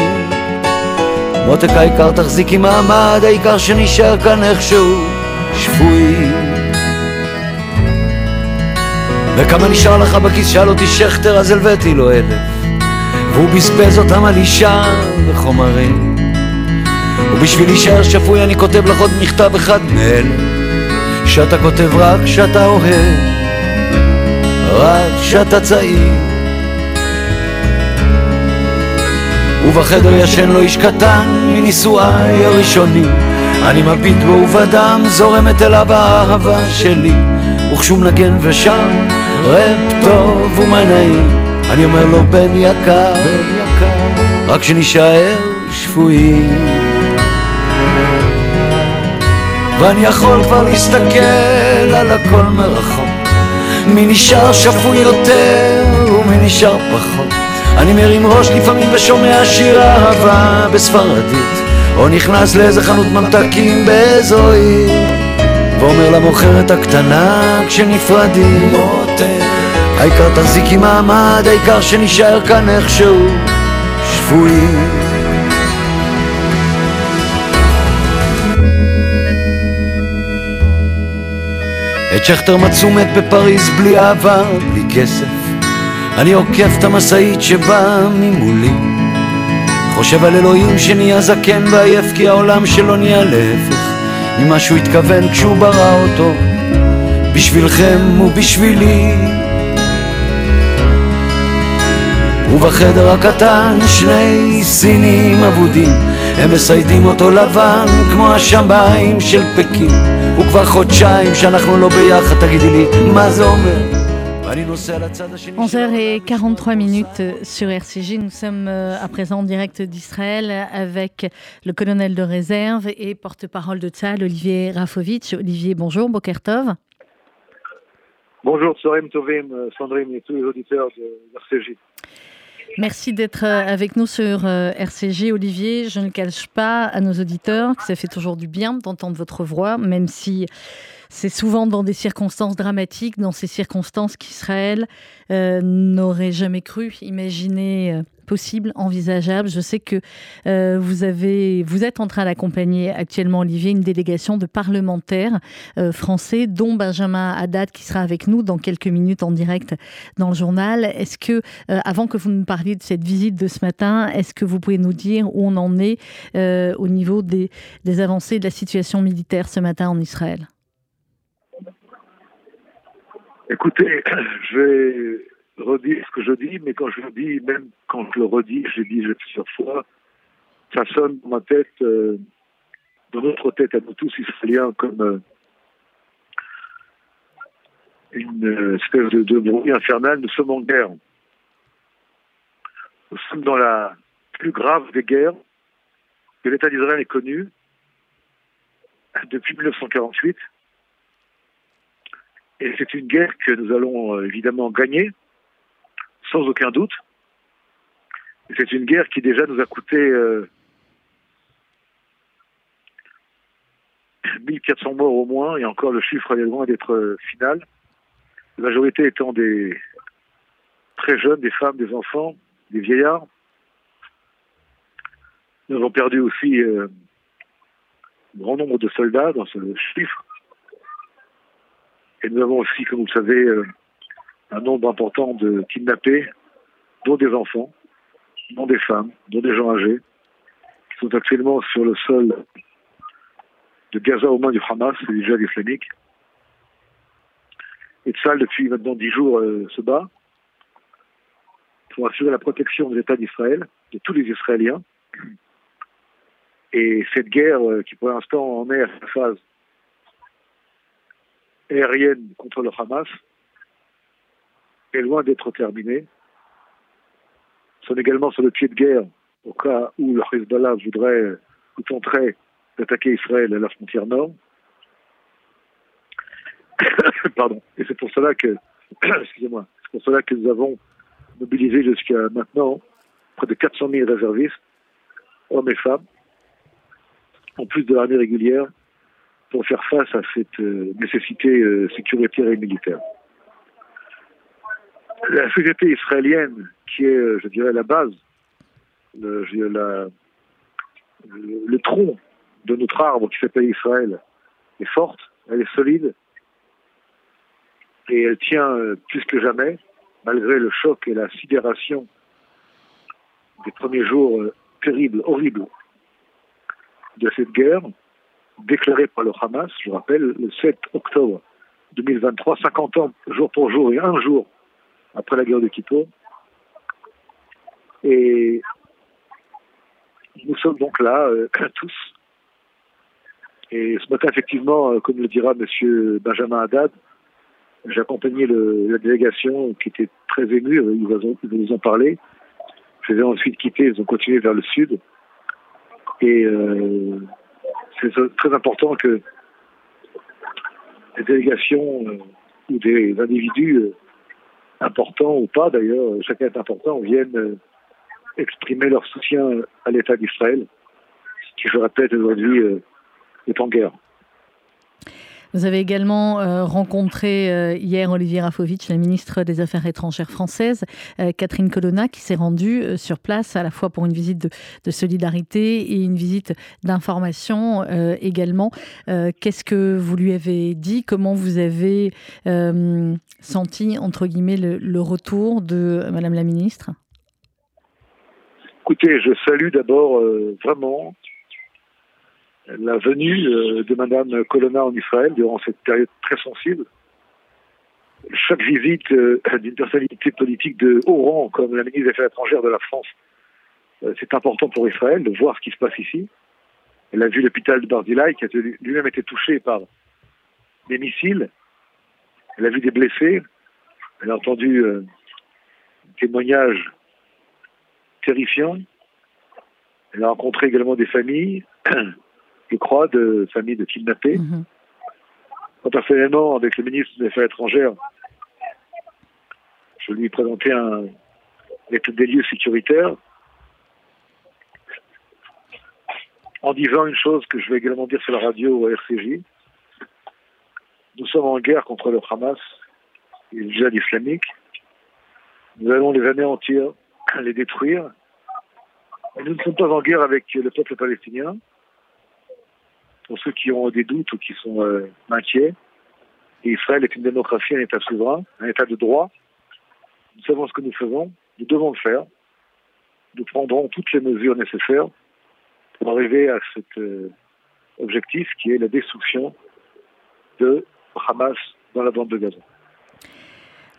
G: מותק העיקר תחזיקי מעמד, העיקר שנשאר כאן איכשהו שפוי. וכמה נשאר לך בכיס? שאל אותי שכטר, אז הלוויתי לו אלף. והוא בזבז אותם על אישה וחומרים. ובשביל להישאר שפוי אני כותב לך עוד מכתב אחד מאלה שאתה כותב רק כשאתה אוהב, רק כשאתה צעיר. ובחדר ישן לו איש קטן מנישואיי הראשונים אני מביט בו ובדם זורמת אליו האהבה שלי. וכשהוא מנגן ושם רפ טוב ומה נעים אני אומר לו בן יקר, בן יקר רק שנישאר שפויים. ואני יכול כבר להסתכל על הכל מרחוק. מי נשאר שפוי יותר ומי נשאר פחות? אני מרים ראש לפעמים ושומע שיר אהבה בספרדית או נכנס לאיזה חנות ממתקים באיזו עיר ואומר למוכרת הקטנה כשנפרדים העיקר תחזיקי מעמד, העיקר שנשאר כאן איכשהו שפויים. את שכטר מצאו מת בפריז בלי אהבה, בלי כסף. אני עוקף את המשאית שבאה ממולי חושב על אלוהים שנהיה זקן ועייף כי העולם שלו נהיה להפך. ממה שהוא התכוון כשהוא ברא אותו בשבילכם ובשבילי. ובחדר הקטן שני סינים אבודים הם מסיידים אותו לבן כמו השמיים של פקין וכבר חודשיים שאנחנו לא ביחד תגידי לי מה זה אומר
A: 11h43 minutes sur RCG. Nous sommes euh, à présent en direct d'Israël avec le colonel de réserve et porte-parole de Tzal, Olivier Rafovitch. Olivier, bonjour, Bokertov.
H: Bonjour, Sorem Tovim, Sandrine et tous les auditeurs de RCJ.
A: Merci d'être euh, avec nous sur euh, RCG, Olivier. Je ne cache pas à nos auditeurs que ça fait toujours du bien d'entendre votre voix, même si c'est souvent dans des circonstances dramatiques, dans ces circonstances qu'Israël euh, n'aurait jamais cru imaginer euh, possible, envisageable. Je sais que euh, vous, avez, vous êtes en train d'accompagner actuellement, Olivier, une délégation de parlementaires français, dont Benjamin Haddad, qui sera avec nous dans quelques minutes en direct dans le journal. Est-ce que, avant que vous nous parliez de cette visite de ce matin, est-ce que vous pouvez nous dire où on en est au niveau des, des avancées de la situation militaire ce matin en Israël?
H: Écoutez, [clears throat] je vais redire ce que je dis, mais quand je le dis, même quand je le redis, je dis plusieurs fois, ça sonne dans ma tête, euh, dans notre tête à nous tous israéliens, comme euh, une euh, espèce de, de, bruit infernal. Nous sommes en guerre. Nous sommes dans la plus grave des guerres que l'État d'Israël ait connue depuis 1948. Et c'est une guerre que nous allons euh, évidemment gagner, sans aucun doute. C'est une guerre qui déjà nous a coûté euh, 1400 morts au moins, et encore le chiffre est loin d'être euh, final. La majorité étant des très jeunes, des femmes, des enfants, des vieillards. Nous avons perdu aussi euh, un grand nombre de soldats dans ce chiffre. Et nous avons aussi, comme vous le savez, euh, un nombre important de kidnappés, dont des enfants, dont des femmes, dont des gens âgés, qui sont actuellement sur le sol de Gaza aux mains du Hamas et du djihad islamique. Et Tzal, depuis maintenant dix jours, euh, se bat pour assurer la protection de l'État d'Israël, de tous les Israéliens. Et cette guerre, euh, qui pour l'instant en est à sa phase aérienne contre le Hamas est loin d'être terminée. Sont également sur le pied de guerre au cas où le Hezbollah voudrait ou tenterait d'attaquer Israël à la frontière nord. [coughs] Pardon. Et c'est pour cela que, [coughs] excusez-moi, c'est pour cela que nous avons mobilisé jusqu'à maintenant près de 400 000 réservistes, hommes et femmes, en plus de l'armée régulière, pour faire face à cette euh, nécessité euh, sécuritaire et militaire. La société israélienne, qui est, euh, je dirais, la base, le, le, tronc de notre arbre qui s'appelle Israël est forte, elle est solide, et elle tient plus que jamais, malgré le choc et la sidération des premiers jours terribles, horribles de cette guerre, déclarée par le Hamas, je rappelle, le 7 octobre 2023, 50 ans jour pour jour et un jour après la guerre de Kippour. Et nous sommes donc là, euh, [clears throat] tous. Et ce matin, effectivement, euh, comme le dira M. Benjamin Haddad, le- la délégation qui était très émue, euh, ils vous ont, parlé. Je les ai ensuite quittés, ils ont continué vers le sud. Et c'est très important que des délégations euh, ou des individus euh, importants ou pas d'ailleurs, euh, chacun est important, viennent exprimer leur soutien à l'État d'Israël, qui, je répète, aujourd'hui euh, est en guerre.
A: Vous avez également euh, rencontré euh, hier Olivier Rafovitch, la ministre des Affaires étrangères française, euh, Catherine Colonna, qui s'est rendue euh, sur place à la fois pour une visite de, de solidarité et une visite d'information euh, également. Euh, Qu'est-ce que vous lui avez dit? Comment vous avez senti, entre guillemets, le, le retour de Madame la ministre?
H: Écoutez, je salue d'abord euh, vraiment la venue euh, de Madame Colonna en Israël durant cette période très sensible. Chaque visite euh, d'une personnalité politique de haut rang, comme la ministre des Affaires étrangères de la France, euh, c'est important pour Israël de voir ce qui se passe ici. Elle a vu l'hôpital de Barzilai qui a lui-même été touché par des missiles. Elle a vu des blessés. Elle a entendu des témoignages terrifiants. Elle a rencontré également des familles, [clears throat] je crois, de familles de kidnappés.
A: Mhm.
H: Moi, personnellement, avec le ministre des Affaires étrangères, je lui ai présenté un étude des lieux sécuritaires en disant une chose que je vais également dire sur la radio au RCJ. Nous sommes en guerre contre le Hamas et le djihad islamique. Nous allons les anéantir, les détruire. Et nous ne sommes pas en guerre avec le peuple palestinien. Pour ceux qui ont des doutes ou qui sont euh, inquiets, et Israël est une démocratie, un État souverain, un État de droit. Nous savons ce que nous faisons, nous devons le faire. Nous prendrons toutes les mesures nécessaires pour arriver à cet euh, objectif qui est la destruction de Hamas dans la bande de Gaza.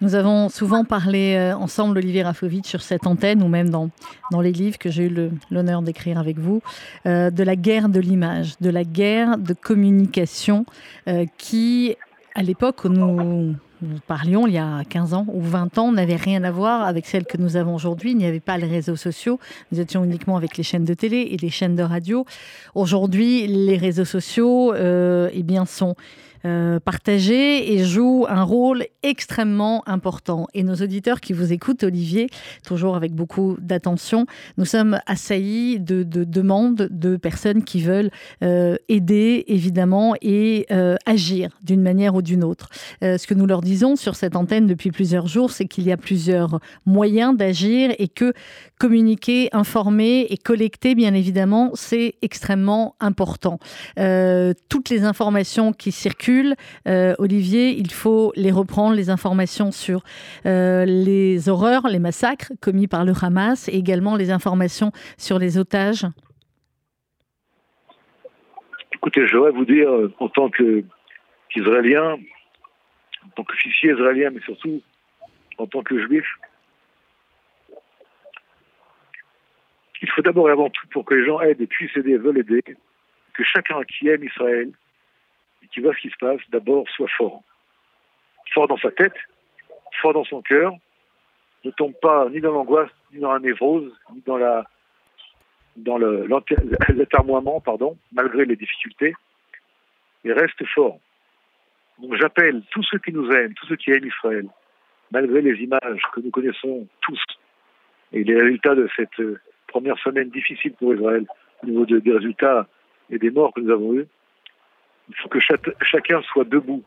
A: Nous avons souvent parlé euh, ensemble, Olivier Rafovitch, sur cette antenne ou même dans, dans les livres que j'ai eu l'honneur d'écrire avec vous, euh, de la guerre de l'image, de la guerre de communication euh, qui, à l'époque où nous, nous parlions, il y a 15 ans ou 20 ans, n'avait rien à voir avec celle que nous avons aujourd'hui. Il n'y avait pas les réseaux sociaux. Nous étions uniquement avec les chaînes de télé et les chaînes de radio. Aujourd'hui, les réseaux sociaux euh, eh bien, sont euh, partagés et jouent un rôle extrêmement important. Et nos auditeurs qui vous écoutent, Olivier, toujours avec beaucoup d'attention, nous sommes assaillis de, de demandes de personnes qui veulent euh, aider, évidemment, et euh, agir d'une manière ou d'une autre. Euh, ce que nous leur disons sur cette antenne depuis plusieurs jours, c'est qu'il y a plusieurs moyens d'agir et que communiquer, informer et collecter, bien évidemment, c'est extrêmement important. Toutes les informations qui circulent, euh, Olivier, il faut les reprendre, les informations sur euh, les horreurs, les massacres commis par le Hamas et également les informations sur les otages.
H: Écoutez, je voudrais vous dire, euh, en tant qu'Israélien, en tant qu'officier israélien, mais surtout en tant que juif, il faut d'abord et avant tout, pour que les gens aident et puissent aider veulent aider, que chacun qui aime Israël qui voit ce qui se passe, d'abord soit fort. Fort dans sa tête, fort dans son cœur, ne tombe pas ni dans l'angoisse, ni dans la névrose, ni dans la dans [laughs] pardon, malgré les difficultés, et reste fort. Donc j'appelle tous ceux qui nous aiment, tous ceux qui aiment Israël, malgré les images que nous connaissons tous, et les résultats de cette euh, première semaine difficile pour Israël, au niveau de- des résultats et des morts que nous avons eus, il faut que chacun soit debout,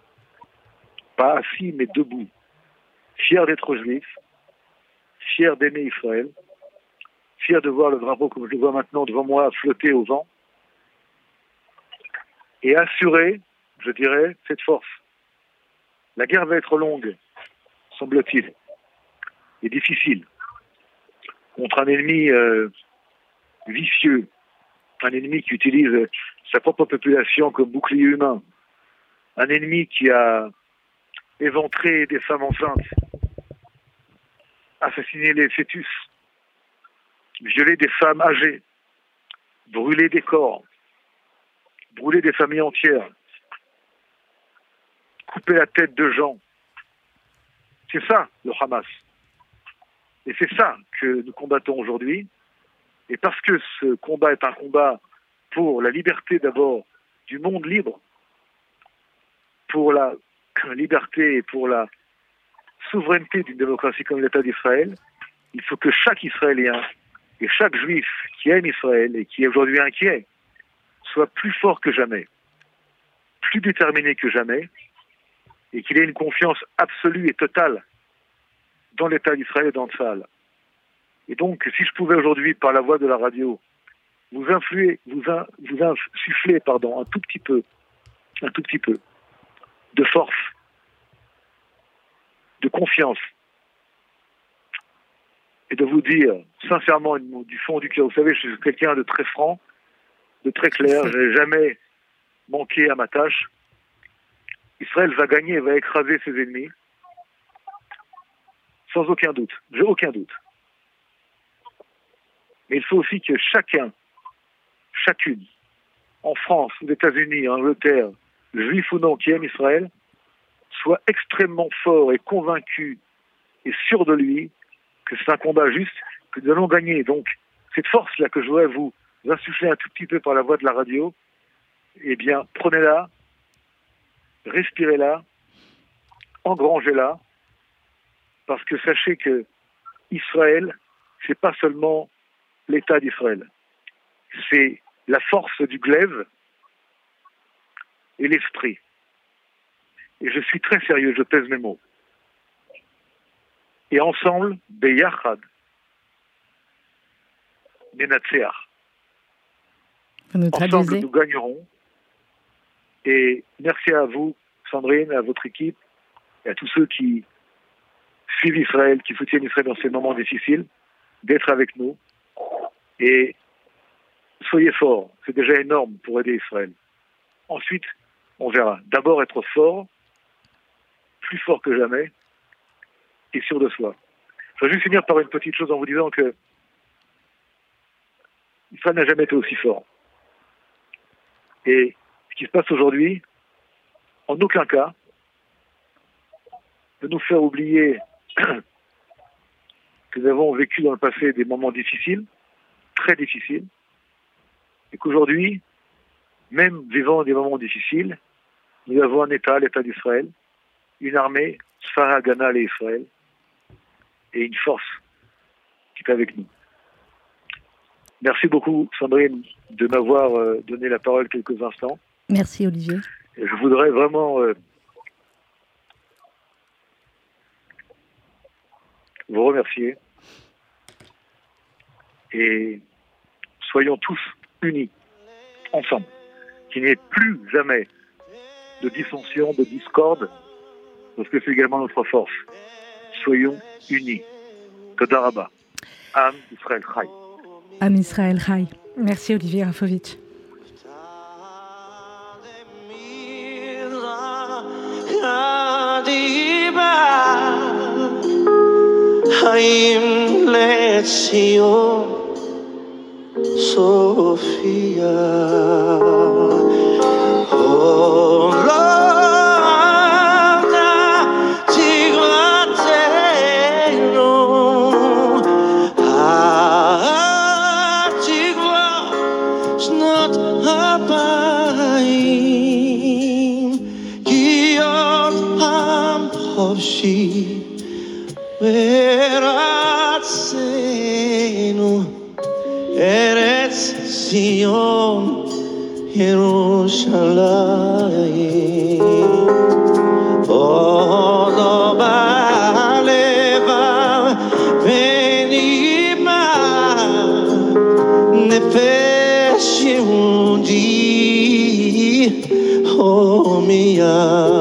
H: pas assis, mais debout, fier d'être juif, fier d'aimer Israël, fier de voir le drapeau comme je le vois maintenant devant moi flotter au vent et assurer, je dirais, cette force. La guerre va être longue, semble-t-il, et difficile, contre un ennemi euh, vicieux, un ennemi qui utilise sa propre population comme bouclier humain, un ennemi qui a éventré des femmes enceintes, assassiné les fœtus, violé des femmes âgées, brûlé des corps, brûlé des familles entières, couper la tête de gens. C'est ça le Hamas. Et c'est ça que nous combattons aujourd'hui. Et parce que ce combat est un combat pour la liberté d'abord du monde libre, pour la [clears throat] liberté et pour la souveraineté d'une démocratie comme l'État d'Israël, il faut que chaque Israélien et chaque Juif qui aime Israël et qui est aujourd'hui inquiet soit plus fort que jamais, plus déterminé que jamais, et qu'il ait une confiance absolue et totale dans l'État d'Israël et dans Tzal. Et donc, si je pouvais aujourd'hui, par la voix de la radio, vous influer, vous, vous insuffler, pardon, un tout petit peu, un tout petit peu, de force, de confiance, et de vous dire sincèrement du fond du cœur, vous savez, je suis quelqu'un de très franc, de très clair, je n'ai jamais manqué à ma tâche. Israël va gagner, va écraser ses ennemis, sans aucun doute, j'ai aucun doute. Mais il faut aussi que chacun, chacune, en France, aux États-Unis, en Angleterre, juif ou non, qui aime Israël, soit extrêmement fort et convaincu et sûr de lui que c'est un combat juste, que nous allons gagner. Donc, cette force-là que je voudrais vous insuffler un tout petit peu par la voix de la radio, eh bien, prenez-la, respirez-la, engrangez-la, parce que sachez que Israël, c'est pas seulement l'État d'Israël, c'est la force du glaive et l'esprit. Et je suis très sérieux, je pèse mes mots. Et ensemble, Beyachad, Nenatseach. Ensemble, nous gagnerons. Et merci à vous, Sandrine, à votre équipe, et à tous ceux qui suivent Israël, qui soutiennent Israël dans ces moments difficiles, d'être avec nous. Et soyez forts, c'est déjà énorme pour aider Israël. Ensuite, on verra. D'abord être fort, plus fort que jamais, et sûr de soi. Je vais juste finir par une petite chose en vous disant que Israël n'a jamais été aussi fort. Et ce qui se passe aujourd'hui, en aucun cas, de nous faire oublier [clears throat] que nous avons vécu dans le passé des moments difficiles, très difficiles, et qu'aujourd'hui, même vivant des moments difficiles, nous avons un État, l'État d'Israël, une armée, Sfara, Ganal et Israël, et une force qui est avec nous. Merci beaucoup, Sandrine, de m'avoir euh, donné la parole quelques instants.
A: Merci, Olivier.
H: je voudrais vraiment euh, vous remercier. Et soyons tous unis, ensemble. Qu'il n'y ait plus jamais de dissension, de discorde, parce que c'est également notre force. Soyons unis. Todaraba. Am Israël Chai.
A: Am Israël Chai. Merci Olivier Rafovitch.
I: האם לציון Sofía. Oh, mia. Oh.